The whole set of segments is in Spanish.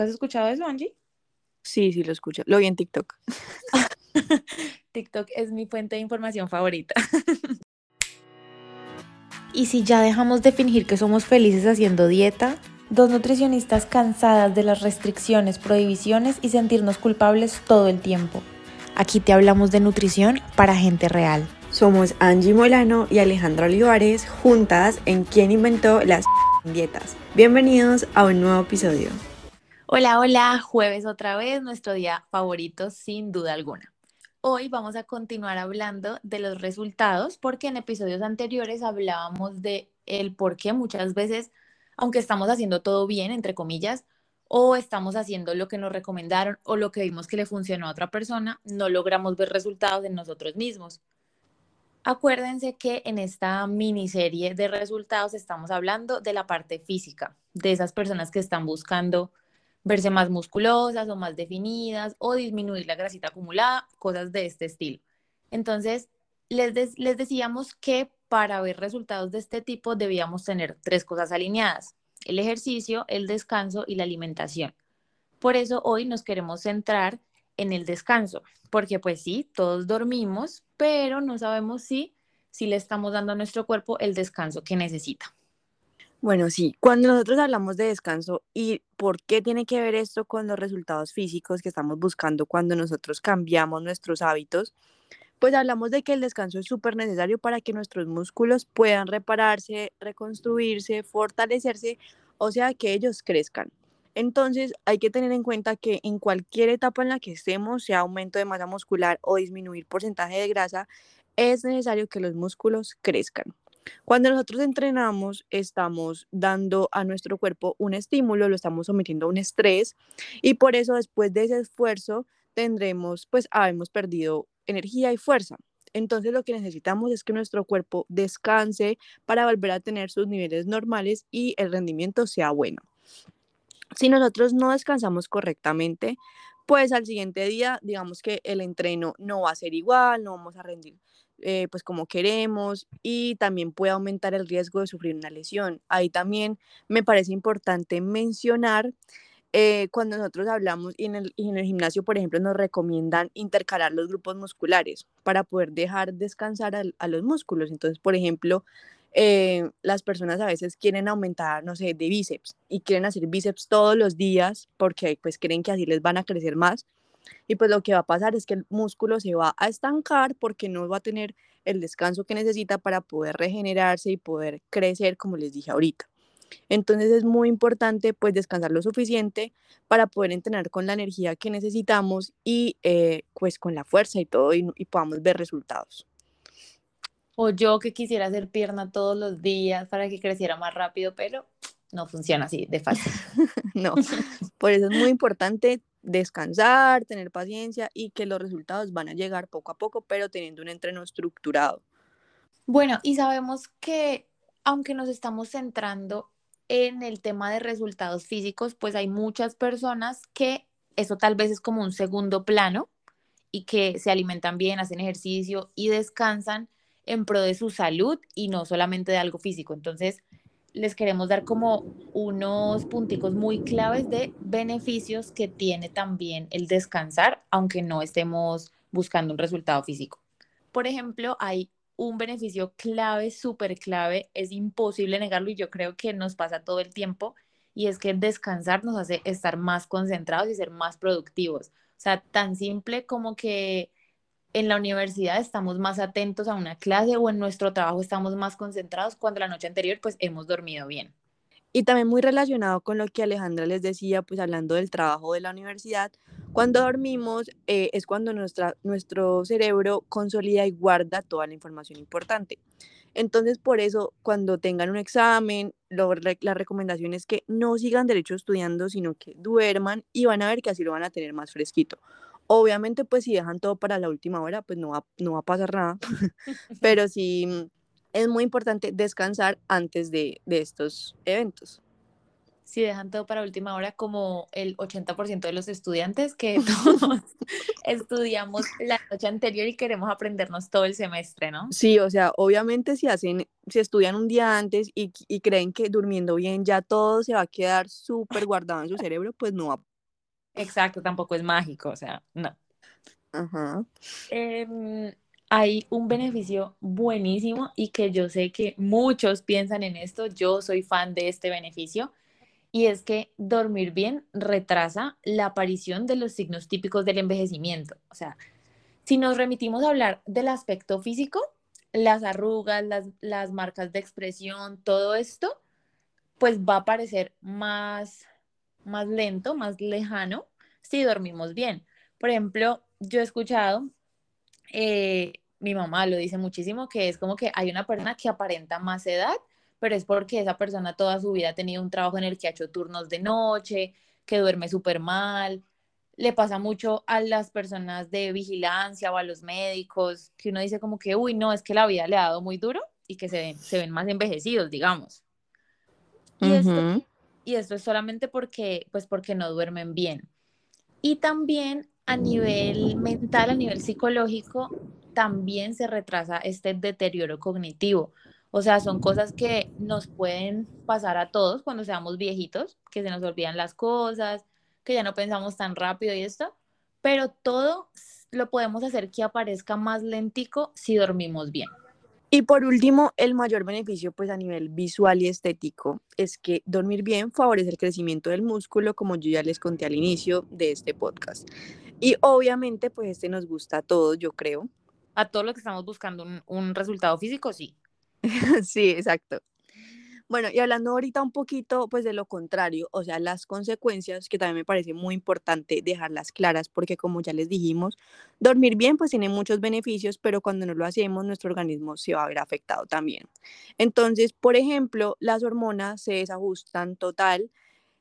¿Tú has escuchado eso, Angie? Sí, sí lo escucho. Lo vi en TikTok. TikTok es mi fuente de información favorita. y si ya dejamos de fingir que somos felices haciendo dieta, dos nutricionistas cansadas de las restricciones, prohibiciones y sentirnos culpables todo el tiempo. Aquí te hablamos de nutrición para gente real. Somos Angie Molano y Alejandra Olivares, juntas en Quién inventó las dietas. Bienvenidos a un nuevo episodio. Hola, hola, jueves otra vez, nuestro día favorito sin duda alguna. Hoy vamos a continuar hablando de los resultados porque en episodios anteriores hablábamos de el por qué muchas veces, aunque estamos haciendo todo bien, entre comillas, o estamos haciendo lo que nos recomendaron o lo que vimos que le funcionó a otra persona, no logramos ver resultados en nosotros mismos. Acuérdense que en esta miniserie de resultados estamos hablando de la parte física, de esas personas que están buscando verse más musculosas o más definidas o disminuir la grasita acumulada, cosas de este estilo. Entonces, les, les decíamos que para ver resultados de este tipo debíamos tener tres cosas alineadas, el ejercicio, el descanso y la alimentación. Por eso hoy nos queremos centrar en el descanso, porque pues sí, todos dormimos, pero no sabemos si, si le estamos dando a nuestro cuerpo el descanso que necesita. Bueno, sí, cuando nosotros hablamos de descanso y por qué tiene que ver esto con los resultados físicos que estamos buscando cuando nosotros cambiamos nuestros hábitos, pues hablamos de que el descanso es súper necesario para que nuestros músculos puedan repararse, reconstruirse, fortalecerse, o sea, que ellos crezcan. Entonces hay que tener en cuenta que en cualquier etapa en la que estemos, sea aumento de masa muscular o disminuir porcentaje de grasa, es necesario que los músculos crezcan. Cuando nosotros entrenamos, estamos dando a nuestro cuerpo un estímulo, lo estamos sometiendo a un estrés y por eso después de ese esfuerzo tendremos, pues, hemos perdido energía y fuerza. Entonces lo que necesitamos es que nuestro cuerpo descanse para volver a tener sus niveles normales y el rendimiento sea bueno. Si nosotros no descansamos correctamente, pues al siguiente día, digamos que el entreno no va a ser igual, no vamos a rendir eh, pues como queremos y también puede aumentar el riesgo de sufrir una lesión. Ahí también me parece importante mencionar eh, cuando nosotros hablamos y en, el, en el gimnasio, por ejemplo, nos recomiendan intercalar los grupos musculares para poder dejar descansar a, los músculos. Entonces, por ejemplo, eh, las personas a veces quieren aumentar, no sé, de bíceps y quieren hacer bíceps todos los días porque pues creen que así les van a crecer más y pues lo que va a pasar es que el músculo se va a estancar porque no va a tener el descanso que necesita para poder regenerarse y poder crecer, como les dije ahorita. Entonces es muy importante pues descansar lo suficiente para poder entrenar con la energía que necesitamos y eh, pues con la fuerza y todo y, y podamos ver resultados. O yo que quisiera hacer pierna todos los días para que creciera más rápido, pero no funciona así de fácil. no, por eso es muy importante descansar, tener paciencia y que los resultados van a llegar poco a poco, pero teniendo un entreno estructurado. Bueno, y sabemos que aunque nos estamos centrando en el tema de resultados físicos, pues hay muchas personas que eso tal vez es como un segundo plano y que se alimentan bien, hacen ejercicio y descansan en pro de su salud y no solamente de algo físico. Entonces, les queremos dar como unos punticos muy claves de beneficios que tiene también el descansar, aunque no estemos buscando un resultado físico. Por ejemplo, hay un beneficio clave, súper clave, es imposible negarlo y yo creo que nos pasa todo el tiempo, y es que descansar nos hace estar más concentrados y ser más productivos. O sea, tan simple como que en la universidad estamos más atentos a una clase o en nuestro trabajo estamos más concentrados cuando la noche anterior pues hemos dormido bien. Y también muy relacionado con lo que Alejandra les decía, pues hablando del trabajo de la universidad, cuando dormimos eh, es cuando nuestra, nuestro cerebro consolida y guarda toda la información importante. Entonces, por eso, cuando tengan un examen, lo, la recomendación es que no sigan derecho estudiando, sino que duerman y van a ver que así lo van a tener más fresquito. Obviamente, pues si dejan todo para la última hora, pues no va, no va a pasar nada, pero sí mm, es muy importante descansar antes de, de estos eventos si dejan todo para última hora, como el 80% de los estudiantes que todos estudiamos la noche anterior y queremos aprendernos todo el semestre, ¿no? Sí, o sea, obviamente si hacen, si estudian un día antes y, y creen que durmiendo bien ya todo se va a quedar súper guardado en su cerebro, pues no va Exacto, tampoco es mágico, o sea, no. Ajá. Em, hay un beneficio buenísimo y que yo sé que muchos piensan en esto, yo soy fan de este beneficio, y es que dormir bien retrasa la aparición de los signos típicos del envejecimiento. O sea, si nos remitimos a hablar del aspecto físico, las arrugas, las, las marcas de expresión, todo esto, pues va a parecer más, más lento, más lejano si dormimos bien. Por ejemplo, yo he escuchado, eh, mi mamá lo dice muchísimo, que es como que hay una persona que aparenta más edad, pero es porque esa persona toda su vida ha tenido un trabajo en el que ha hecho turnos de noche, que duerme súper mal, le pasa mucho a las personas de vigilancia o a los médicos, que uno dice como que, uy, no, es que la vida le ha dado muy duro y que se se ven más envejecidos, digamos. Y, esto, y esto es solamente porque, pues porque no duermen bien. Y también a nivel mental, a nivel psicológico, también se retrasa este deterioro cognitivo. O sea, son cosas que nos pueden pasar a todos cuando seamos viejitos, que se nos olvidan las cosas, que ya no pensamos tan rápido y esto, pero todo lo podemos hacer que aparezca más lentico si dormimos bien. Y por último, el mayor beneficio pues a nivel visual y estético es que dormir bien favorece el crecimiento del músculo, como yo ya les conté al inicio de este podcast. Y obviamente pues este nos gusta a todos, yo creo. A todos los que estamos buscando un, un resultado físico, sí. sí, exacto. Bueno, y hablando ahorita un poquito pues de lo contrario, o sea, las consecuencias, que también me parece muy importante dejarlas claras, porque como ya les dijimos, dormir bien pues tiene muchos beneficios, pero cuando no lo hacemos, nuestro organismo se va a ver afectado también. Entonces, por ejemplo, las hormonas se desajustan total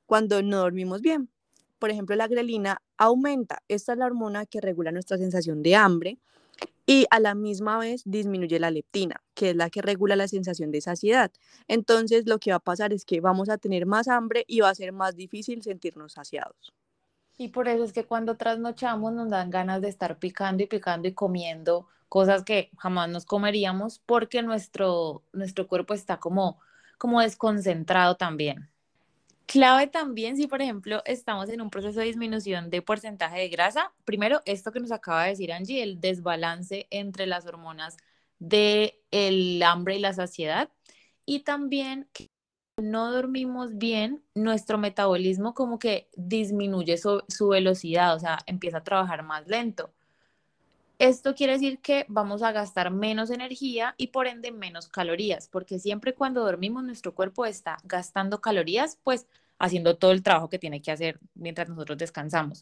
cuando no dormimos bien. Por ejemplo, la grelina aumenta. Esta es la hormona que regula nuestra sensación de hambre y a la misma vez disminuye la leptina, que es la que regula la sensación de saciedad. Entonces lo que va a pasar es que vamos a tener más hambre y va a ser más difícil sentirnos saciados. Y por eso es que cuando trasnochamos nos dan ganas de estar picando y picando y comiendo cosas que jamás nos comeríamos porque nuestro, nuestro cuerpo está como, como desconcentrado también. Clave también si, por ejemplo, estamos en un proceso de disminución de porcentaje de grasa. Primero, esto que nos acaba de decir Angie, el desbalance entre las hormonas del el hambre y la saciedad. Y también que no dormimos bien, nuestro metabolismo como que disminuye su, su velocidad, o sea, empieza a trabajar más lento. Esto quiere decir que vamos a gastar menos energía y por ende menos calorías, porque siempre cuando dormimos nuestro cuerpo está gastando calorías, pues haciendo todo el trabajo que tiene que hacer mientras nosotros descansamos.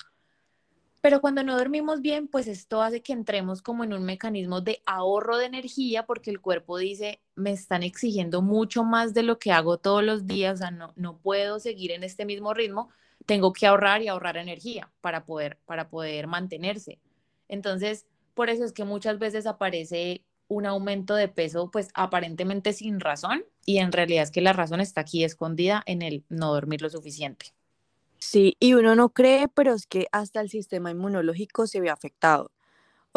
Pero cuando no dormimos bien, pues esto hace que entremos como en un mecanismo de ahorro de energía porque el cuerpo dice, me están exigiendo mucho más de lo que hago todos los días, o sea, no, no puedo seguir en este mismo ritmo, tengo que ahorrar y ahorrar energía para poder, para poder mantenerse. Entonces, por eso es que muchas veces aparece un aumento de peso, pues aparentemente sin razón, y en realidad es que la razón está aquí escondida en el no dormir lo suficiente. Sí, y uno no cree, pero es que hasta el sistema inmunológico se ve afectado.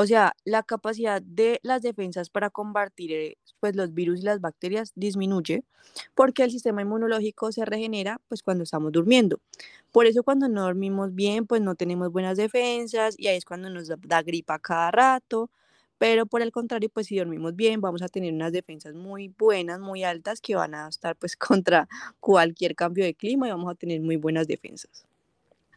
O sea, la capacidad de las defensas para combatir eh, pues, los virus y las bacterias disminuye porque el sistema inmunológico se regenera pues, cuando estamos durmiendo. Por eso cuando no dormimos bien, pues no tenemos buenas defensas y ahí es cuando nos da gripa cada rato. Pero por el contrario, pues si dormimos bien, vamos a tener unas defensas muy buenas, muy altas, que van a estar pues contra cualquier cambio de clima y vamos a tener muy buenas defensas.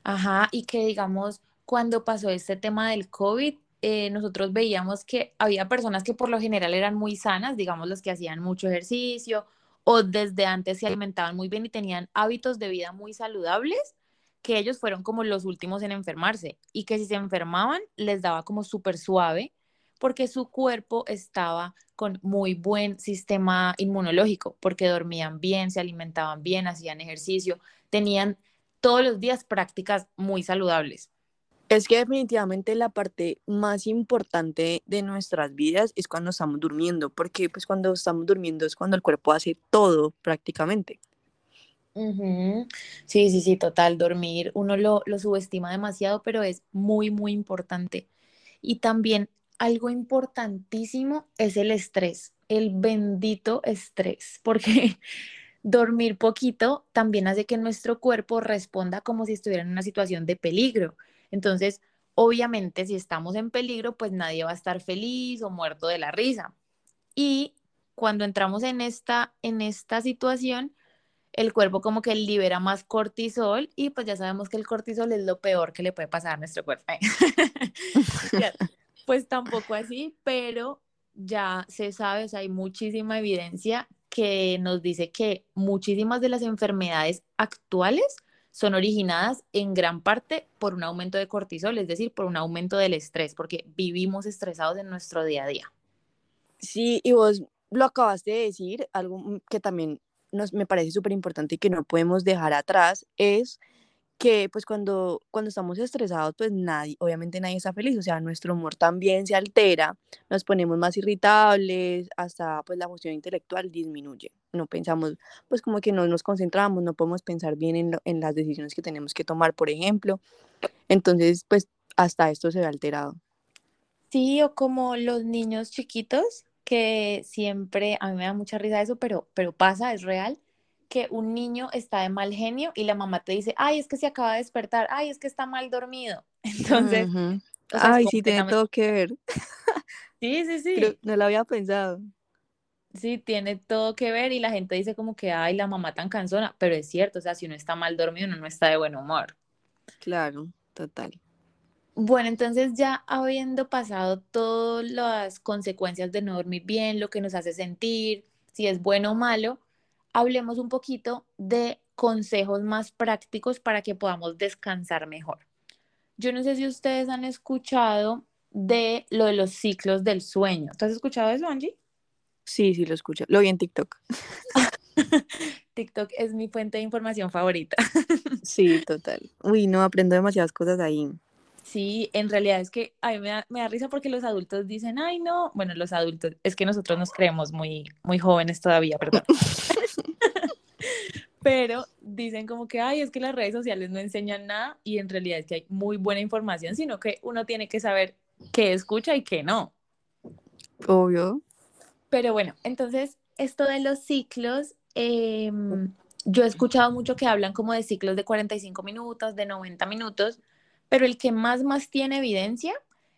Ajá, y que digamos, cuando pasó este tema del COVID, eh, nosotros veíamos que había personas que por lo general eran muy sanas, digamos los que hacían mucho ejercicio o desde antes se alimentaban muy bien y tenían hábitos de vida muy saludables, que ellos fueron como los últimos en enfermarse y que si se enfermaban les daba como súper suave porque su cuerpo estaba con muy buen sistema inmunológico, porque dormían bien, se alimentaban bien, hacían ejercicio, tenían todos los días prácticas muy saludables. Es que definitivamente la parte más importante de nuestras vidas es cuando estamos durmiendo, porque pues cuando estamos durmiendo es cuando el cuerpo hace todo prácticamente. Sí, sí, sí, total, dormir uno lo, lo subestima demasiado, pero es muy, muy importante. Y también algo importantísimo es el estrés, el bendito estrés, porque dormir poquito también hace que nuestro cuerpo responda como si estuviera en una situación de peligro. Entonces, obviamente, si estamos en peligro, pues nadie va a estar feliz o muerto de la risa. Y cuando entramos en esta, en esta situación, el cuerpo como que libera más cortisol y pues ya sabemos que el cortisol es lo peor que le puede pasar a nuestro cuerpo. pues tampoco así, pero ya se sabe, o hay muchísima evidencia que nos dice que muchísimas de las enfermedades actuales son originadas en gran parte por un aumento de cortisol, es decir, por un aumento del estrés, porque vivimos estresados en nuestro día a día. Sí, y vos lo acabaste de decir, algo que también nos, me parece súper importante y que no podemos dejar atrás, es que pues cuando, cuando estamos estresados, pues nadie, obviamente nadie está feliz, o sea, nuestro humor también se altera, nos ponemos más irritables, hasta pues la función intelectual disminuye, no pensamos, pues como que no nos concentramos, no podemos pensar bien en, en las decisiones que tenemos que tomar, por ejemplo, entonces pues hasta esto se ve alterado. Sí, o como los niños chiquitos, que siempre, a mí me da mucha risa eso, pero, pero pasa, es real, que un niño está de mal genio y la mamá te dice, ay, es que se acaba de despertar, ay, es que está mal dormido. Entonces, ay, sí, tiene todo que ver. Sí, sí, sí. no lo había pensado. Sí, tiene todo que ver y la gente dice como que, ay, la mamá tan cansona, pero es cierto, o sea, si uno está mal dormido, uno no está de buen humor. Claro, total. Bueno, entonces ya habiendo pasado todas las consecuencias de no dormir bien, lo que nos hace sentir, si es bueno o malo, hablemos un poquito de consejos más prácticos para que podamos descansar mejor. Yo no sé si ustedes han escuchado de lo de los ciclos del sueño. ¿Tú has escuchado eso, Angie? Sí, sí, lo escucho. Lo vi en TikTok. TikTok es mi fuente de información favorita. sí, total. Uy, no, aprendo demasiadas cosas ahí. Sí, en realidad es que a mí me da, me da, risa porque los adultos dicen, ay, no, bueno, los adultos, es que nosotros nos creemos muy, muy jóvenes todavía, perdón. Pero dicen como que, ay, es que las redes sociales no enseñan nada y en realidad es que hay muy buena información, sino que uno tiene que saber qué escucha y qué no. Obvio. Pero bueno, entonces, esto de los ciclos, em, yo he escuchado mucho que hablan como de ciclos de 45 minutos, de 90 minutos, pero el que más, más tiene evidencia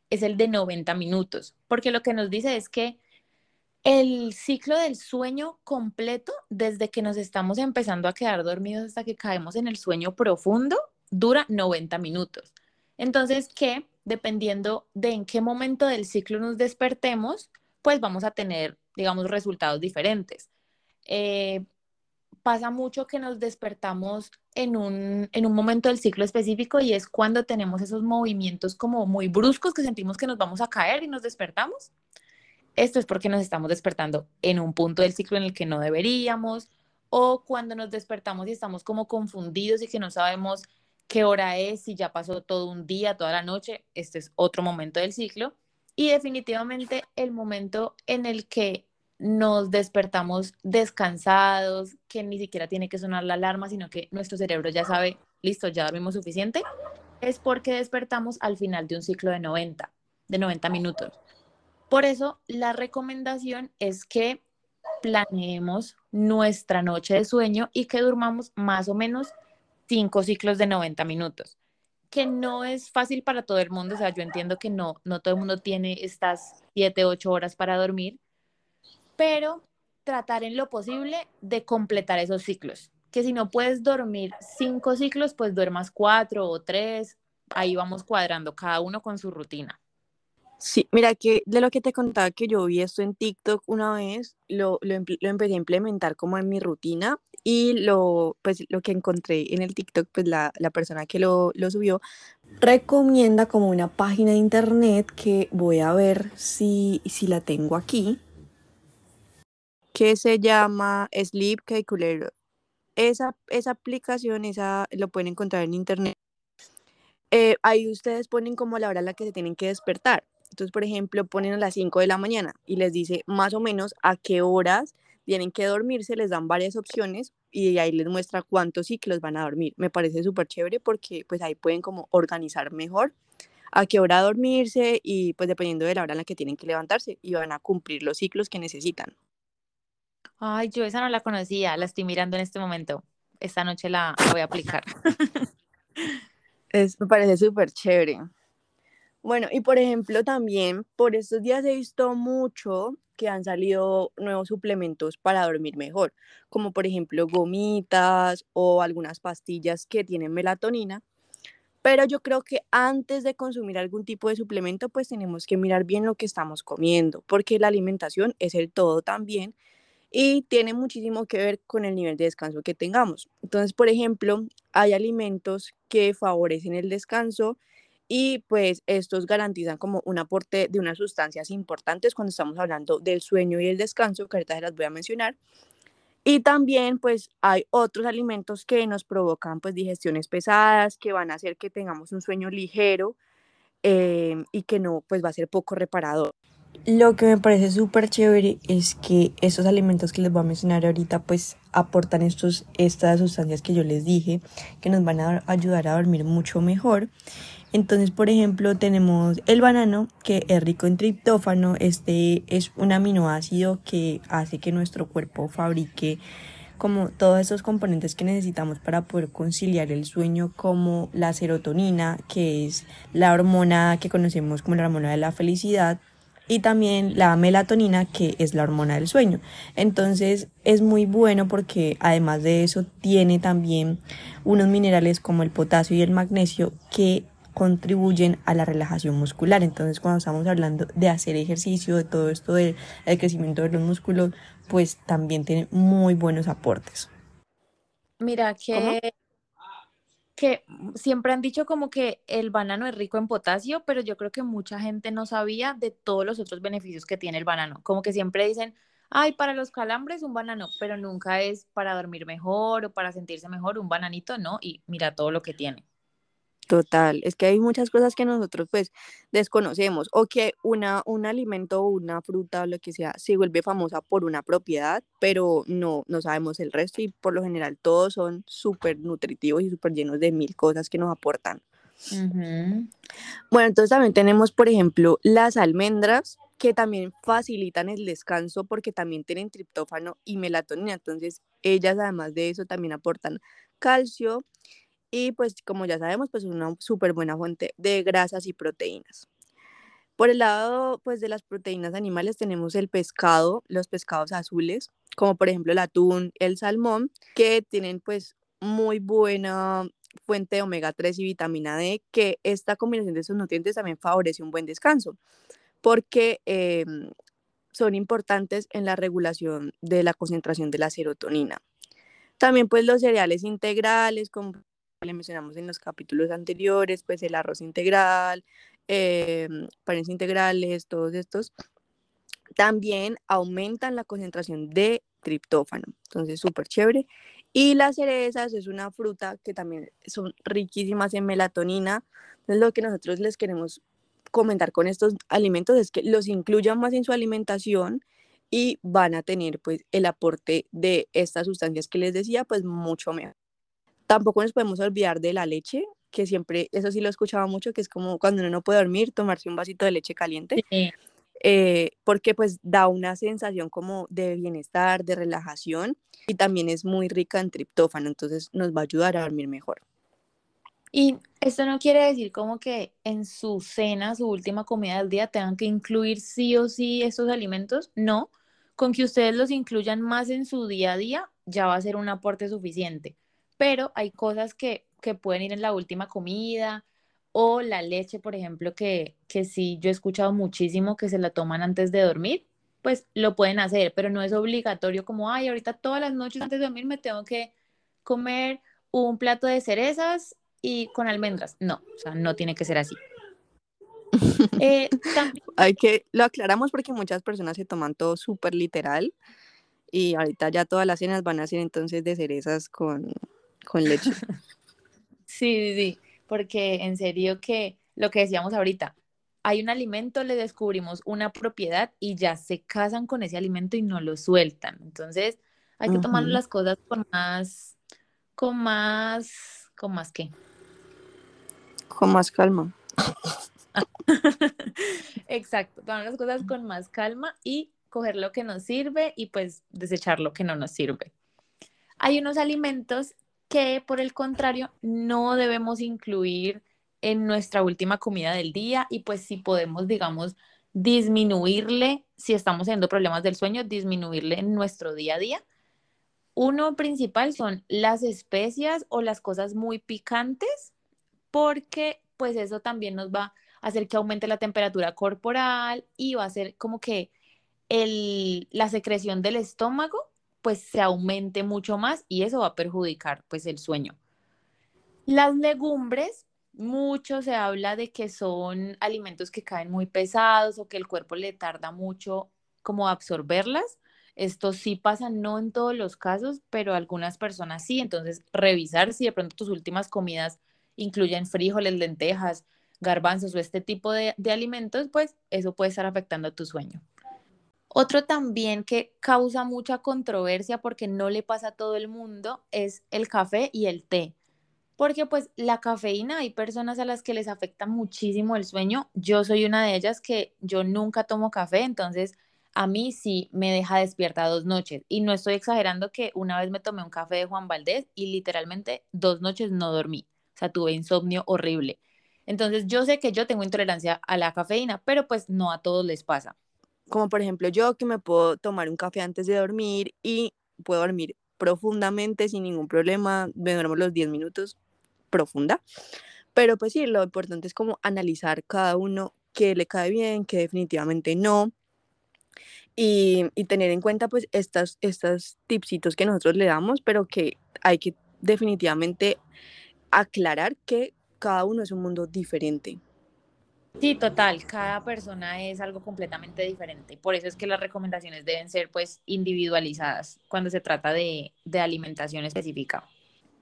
es el de 90 minutos, porque lo que nos dice es que el ciclo del sueño completo, desde que nos estamos empezando a quedar dormidos hasta que caemos en el sueño profundo, dura 90 minutos. Entonces, que dependiendo de en qué momento del ciclo nos despertemos, pues vamos a tener, digamos, resultados diferentes. Eh, pasa mucho que nos despertamos en un, en un momento del ciclo específico y es cuando tenemos esos movimientos como muy bruscos que sentimos que nos vamos a caer y nos despertamos. Esto es porque nos estamos despertando en un punto del ciclo en el que no deberíamos o cuando nos despertamos y estamos como confundidos y que no sabemos qué hora es, si ya pasó todo un día, toda la noche, este es otro momento del ciclo. Y definitivamente el momento en el que nos despertamos descansados, que ni siquiera tiene que sonar la alarma, sino que nuestro cerebro ya sabe, listo, ya dormimos suficiente, es porque despertamos al final de un ciclo de 90, de 90 minutos. Por eso, la recomendación es que planeemos nuestra noche de sueño y que durmamos más o menos cinco ciclos de 90 minutos, que no es fácil para todo el mundo, o sea, yo entiendo que no, no todo el mundo tiene estas 7, 8 horas para dormir, pero tratar en lo posible de completar esos ciclos, que si no puedes dormir cinco ciclos, pues duermas cuatro o tres, ahí vamos cuadrando, cada uno con su rutina. Sí, mira que de lo que te contaba que yo vi esto en TikTok una vez, lo, lo, empecé a implementar como en mi rutina y lo, pues, lo que encontré en el TikTok, pues la, la persona que lo, lo, subió recomienda como una página de internet que voy a ver si, si la tengo aquí, que se llama Sleep Calculator. Esa, esa aplicación esa, lo pueden encontrar en internet. Eh, ahí ustedes ponen como la hora a la que se tienen que despertar entonces, por ejemplo, ponen a las 5 de la mañana y les dice más o menos a qué horas tienen que dormirse, les dan varias opciones y ahí les muestra cuántos ciclos van a dormir. Me parece súper chévere porque pues ahí pueden como organizar mejor a qué hora dormirse y pues dependiendo de la hora en la que tienen que levantarse y van a cumplir los ciclos que necesitan. Ay, yo esa no la conocía, la estoy mirando en este momento. Esta noche la, voy a aplicar. Es, me parece súper chévere. Bueno, y por ejemplo también por estos días he visto mucho que han salido nuevos suplementos para dormir mejor, como por ejemplo gomitas o algunas pastillas que tienen melatonina. Pero yo creo que antes de consumir algún tipo de suplemento, pues tenemos que mirar bien lo que estamos comiendo, porque la alimentación es el todo también y tiene muchísimo que ver con el nivel de descanso que tengamos. Entonces, por ejemplo, hay alimentos que favorecen el descanso y pues estos garantizan como un aporte de unas sustancias importantes cuando estamos hablando del sueño y el descanso, que ahorita se las voy a mencionar. Y también pues hay otros alimentos que nos provocan pues digestiones pesadas, que van a hacer que tengamos un sueño ligero em, y que no pues va a ser poco reparador. Lo que me parece súper chévere es que estos alimentos que les voy a mencionar ahorita pues aportan estos, estas sustancias que yo les dije que nos van a ayudar a dormir mucho mejor entonces, por ejemplo, tenemos el banano, que es rico en triptófano. Este es un aminoácido que hace que nuestro cuerpo fabrique como todos esos componentes que necesitamos para poder conciliar el sueño, como la serotonina, que es la hormona que conocemos como la hormona de la felicidad, y también la melatonina, que es la hormona del sueño. Entonces es muy bueno porque además de eso tiene también unos minerales como el potasio y el magnesio que contribuyen a la relajación muscular. Entonces, cuando estamos hablando de hacer ejercicio, de todo esto del crecimiento de los músculos, pues también tiene muy buenos aportes. Mira que, que siempre han dicho como que el banano es rico en potasio, pero yo creo que mucha gente no sabía de todos los otros beneficios que tiene el banano. Como que siempre dicen, ay, para los calambres un banano, pero nunca es para dormir mejor o para sentirse mejor un bananito, no, y mira todo lo que tiene. Total, es que hay muchas cosas que nosotros pues desconocemos o que una, un alimento o una fruta o lo que sea se vuelve famosa por una propiedad, pero no, no sabemos el resto y por lo general todos son súper nutritivos y súper llenos de mil cosas que nos aportan. Bueno, entonces también tenemos, por ejemplo, las almendras que también facilitan el descanso porque también tienen triptófano y melatonina, entonces ellas además de eso también aportan calcio y pues como ya sabemos, pues es una súper buena fuente de grasas y proteínas. Por el lado pues de las proteínas animales tenemos el pescado, los pescados azules, como por ejemplo el atún, el salmón, que tienen pues muy buena fuente de omega 3 y vitamina D, que esta combinación de esos nutrientes también favorece un buen descanso, porque em, son importantes en la regulación de la concentración de la serotonina. También pues los cereales integrales, como le mencionamos en los capítulos anteriores, pues el arroz integral, eh, panes integrales, todos estos, también aumentan la concentración de triptófano. Entonces, súper chévere. Y las cerezas es una fruta que también son riquísimas en melatonina. Entonces, lo que nosotros les queremos comentar con estos alimentos es que los incluyan más en su alimentación y van a tener pues el aporte de estas sustancias que les decía pues mucho mejor. Tampoco nos podemos olvidar de la leche, que siempre, eso sí lo he escuchado mucho, que es como cuando uno no puede dormir, tomarse un vasito de leche caliente, eh, porque pues da una sensación como de bienestar, de relajación y también es muy rica en triptófano, entonces nos va a ayudar a dormir mejor. Y esto no quiere decir como que en su cena, su última comida del día, tengan que incluir sí o sí estos alimentos, no, con que ustedes los incluyan más en su día a día, ya va a ser un aporte suficiente pero hay cosas que, pueden ir en la última comida o la leche, por ejemplo, que, que sí yo he escuchado muchísimo que se la toman antes de dormir, pues lo pueden hacer, pero no es obligatorio como, ay, ahorita todas las noches antes de dormir me tengo que comer un plato de cerezas y con almendras. No, o sea, no tiene que ser así. Eh, hay que, lo aclaramos porque muchas personas se toman todo súper literal y ahorita ya todas las cenas van a ser entonces de cerezas con, con leche. sí, sí, sí, porque en serio que lo que decíamos ahorita, hay un alimento, le descubrimos una propiedad y ya se casan con ese alimento y no lo sueltan. Entonces, hay que tomar las cosas con más, con más, con más qué. Con más calma. Exacto, tomar las cosas con más calma y coger lo que nos sirve y pues desechar lo que no nos sirve. Hay unos alimentos que por el contrario no debemos incluir en nuestra última comida del día y pues si podemos, digamos, disminuirle, si estamos teniendo problemas del sueño, disminuirle en nuestro día a día. Uno principal son las especias o las cosas muy picantes, porque pues eso también nos va a hacer que aumente la temperatura corporal y va a hacer como que el, la secreción del estómago pues se aumente mucho más y eso va a perjudicar pues el sueño. Las legumbres, mucho se habla de que son alimentos que caen muy pesados o que el cuerpo le tarda mucho como absorberlas. Esto sí pasa, no en todos los casos, pero algunas personas sí. Entonces, revisar si de pronto tus últimas comidas incluyen frijoles, lentejas, garbanzos o este tipo de, alimentos, pues eso puede estar afectando tu sueño. Otro también que causa mucha controversia porque no le pasa a todo el mundo es el café y el té. Porque pues la cafeína hay personas a las que les afecta muchísimo el sueño. Yo soy una de ellas que yo nunca tomo café, entonces a mí sí me deja despierta dos noches. Y no estoy exagerando que una vez me tomé un café de Juan Valdés y literalmente dos noches no dormí. O sea, tuve insomnio horrible. Entonces yo sé que yo tengo intolerancia a la cafeína, pero pues no a todos les pasa como por ejemplo yo que me puedo tomar un café antes de dormir y puedo dormir profundamente sin ningún problema, me duermo los 10 minutos profunda, pero pues sí, lo importante es como analizar cada uno que le cae bien, que definitivamente no, y, y tener en cuenta pues estas, estas tipsitos que nosotros le damos, pero que hay que definitivamente aclarar que cada uno es un mundo diferente. Sí, total, cada persona es algo completamente diferente. Por eso es que las recomendaciones deben ser pues individualizadas cuando se trata de, de alimentación específica.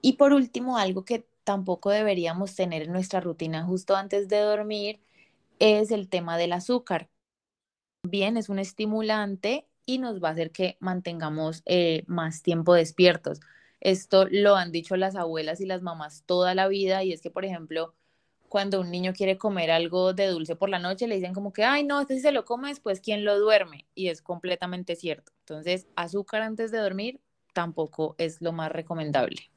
Y por último, algo que tampoco deberíamos tener en nuestra rutina justo antes de dormir es el tema del azúcar. Bien, es un estimulante y nos va a hacer que mantengamos eh, más tiempo despiertos. Esto lo han dicho las abuelas y las mamás toda la vida y es que, por ejemplo, cuando un niño quiere comer algo de dulce por la noche, le dicen como que, ay, no, este si se lo come después, ¿quién lo duerme? Y es completamente cierto. Entonces, azúcar antes de dormir tampoco es lo más recomendable.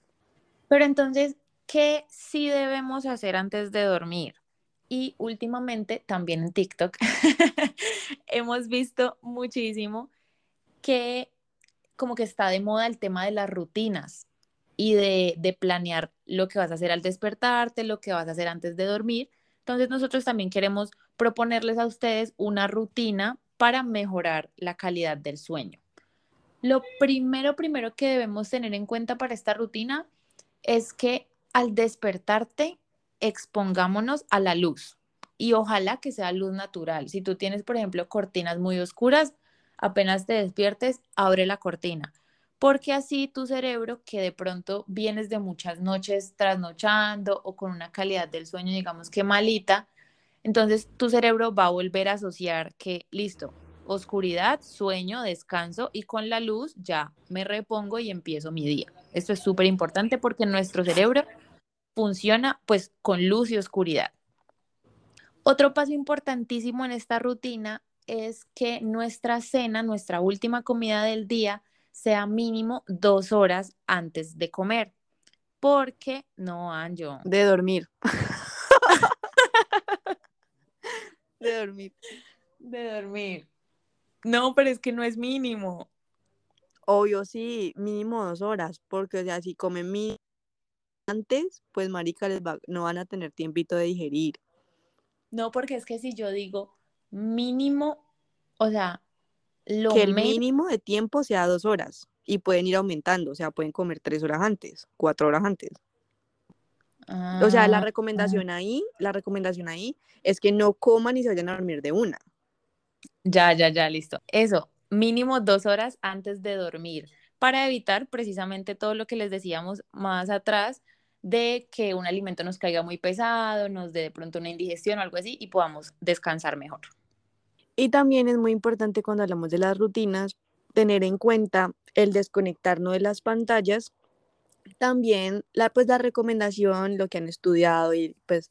Pero entonces, ¿qué sí debemos hacer antes de dormir? Y últimamente, también en TikTok, hemos visto muchísimo que como que está de moda el tema de las rutinas y de, planear lo que vas a hacer al despertarte, lo que vas a hacer antes de dormir. Entonces nosotros también queremos proponerles a ustedes una rutina para mejorar la calidad del sueño. Lo primero, primero que debemos tener en cuenta para esta rutina es que al despertarte expongámonos a la luz y ojalá que sea luz natural. Si tú tienes, por ejemplo, cortinas muy oscuras, apenas te despiertes, abre la cortina porque así tu cerebro, que de pronto vienes de muchas noches trasnochando o con una calidad del sueño, digamos que malita, entonces tu cerebro va a volver a asociar que, listo, oscuridad, sueño, descanso y con la luz ya me repongo y empiezo mi día. Esto es súper importante porque nuestro cerebro funciona pues con luz y oscuridad. Otro paso importantísimo en esta rutina es que nuestra cena, nuestra última comida del día, sea mínimo dos horas antes de comer. Porque no, Anjo. De dormir. de dormir. De dormir. No, pero es que no es mínimo. Obvio, sí, mínimo dos horas, porque o sea, si comen mínimo antes, pues marica, les no van a tener tiempito de digerir. No, porque es que si yo digo mínimo, o sea, que el mínimo de tiempo sea dos horas y pueden ir aumentando, o sea, pueden comer tres horas antes, cuatro horas antes. o sea, la ah, recomendación ahí, la recomendación ahí es que no coman y se vayan a dormir de una. Ya, ya, ya, listo. Eso, mínimo dos horas antes de dormir, para evitar precisamente todo lo que les decíamos más atrás de que un alimento nos caiga muy pesado, nos dé de pronto una indigestión o algo así y podamos descansar mejor. Y también es muy importante cuando hablamos de las rutinas tener en cuenta el desconectarnos de las pantallas. También la, pues, la recomendación, lo que han estudiado y pues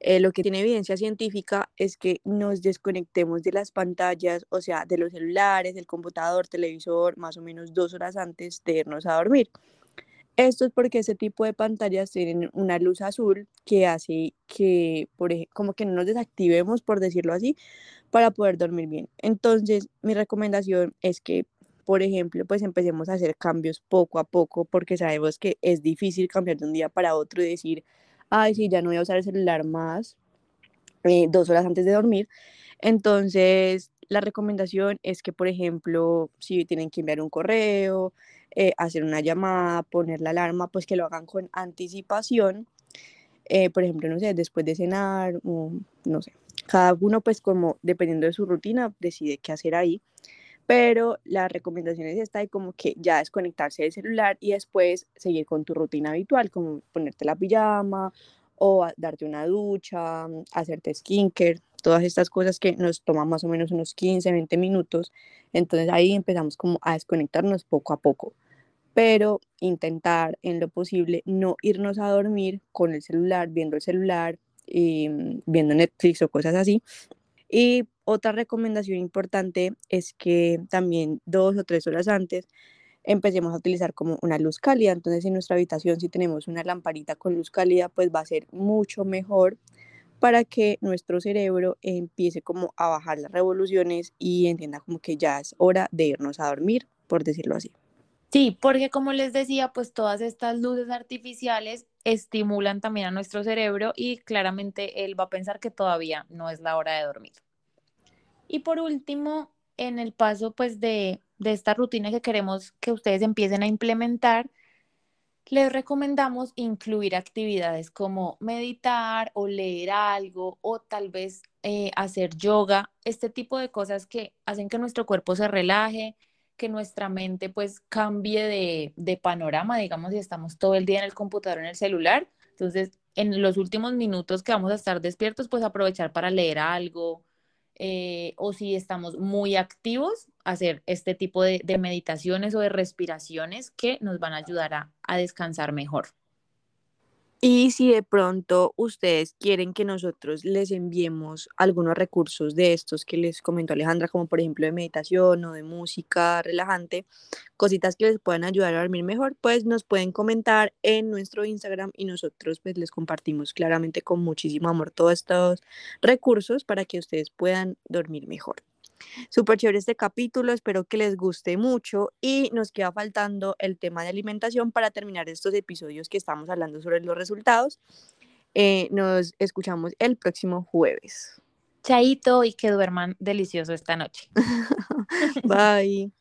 Eh, lo que tiene evidencia científica es que nos desconectemos de las pantallas, o sea, de los celulares, del computador, televisor, más o menos dos horas antes de irnos a dormir. Esto es porque ese tipo de pantallas tienen una luz azul que hace que, por ejemplo, como que no nos desactivemos, por decirlo así, para poder dormir bien. Entonces, mi recomendación es que, por ejemplo, pues empecemos a hacer cambios poco a poco, porque sabemos que es difícil cambiar de un día para otro y decir, ay, sí, ya no voy a usar el celular más eh, dos horas antes de dormir. Entonces, la recomendación es que, por ejemplo, si tienen que enviar un correo, eh, hacer una llamada, poner la alarma, pues que lo hagan con anticipación. Eh, por ejemplo, no sé, después de cenar, no sé, cada uno pues como dependiendo de su rutina decide qué hacer ahí, pero la recomendación es esta y como que ya desconectarse del celular y después seguir con tu rutina habitual, como ponerte la pijama o darte una ducha, hacerte skincare, todas estas cosas que nos toman más o menos unos 15, 20 minutos. Entonces ahí empezamos como a desconectarnos poco a poco, pero intentar en lo posible no irnos a dormir con el celular, viendo el celular, y, mm, viendo Netflix o cosas así. Y otra recomendación importante es que también dos o tres horas antes empecemos a utilizar como una luz cálida. Entonces en nuestra habitación si tenemos una lamparita con luz cálida, pues va a ser mucho mejor para que nuestro cerebro empiece como a bajar las revoluciones y entienda como que ya es hora de irnos a dormir, por decirlo así. Sí, porque como les decía, pues todas estas luces artificiales estimulan también a nuestro cerebro y claramente él va a pensar que todavía no es la hora de dormir. Y por último, en el paso pues de de esta rutina que queremos que ustedes empiecen a implementar, les recomendamos incluir actividades como meditar o leer algo o tal vez eh, hacer yoga, este tipo de cosas que hacen que nuestro cuerpo se relaje, que nuestra mente pues cambie de, de panorama, digamos, si estamos todo el día en el computador, en el celular. Entonces, en los últimos minutos que vamos a estar despiertos, pues aprovechar para leer algo, eh, o si estamos muy activos, hacer este tipo de, meditaciones o de respiraciones que nos van a ayudar a descansar mejor. Y si de pronto ustedes quieren que nosotros les enviemos algunos recursos de estos que les comentó Alejandra, como por ejemplo de meditación o de música relajante, cositas que les puedan ayudar a dormir mejor, pues nos pueden comentar en nuestro Instagram y nosotros pues les compartimos claramente con muchísimo amor todos estos recursos para que ustedes puedan dormir mejor. Súper chévere este capítulo, espero que les guste mucho y nos queda faltando el tema de alimentación para terminar estos episodios que estamos hablando sobre los resultados. Eh, nos escuchamos el próximo jueves. Chaito y que duerman delicioso esta noche. Bye.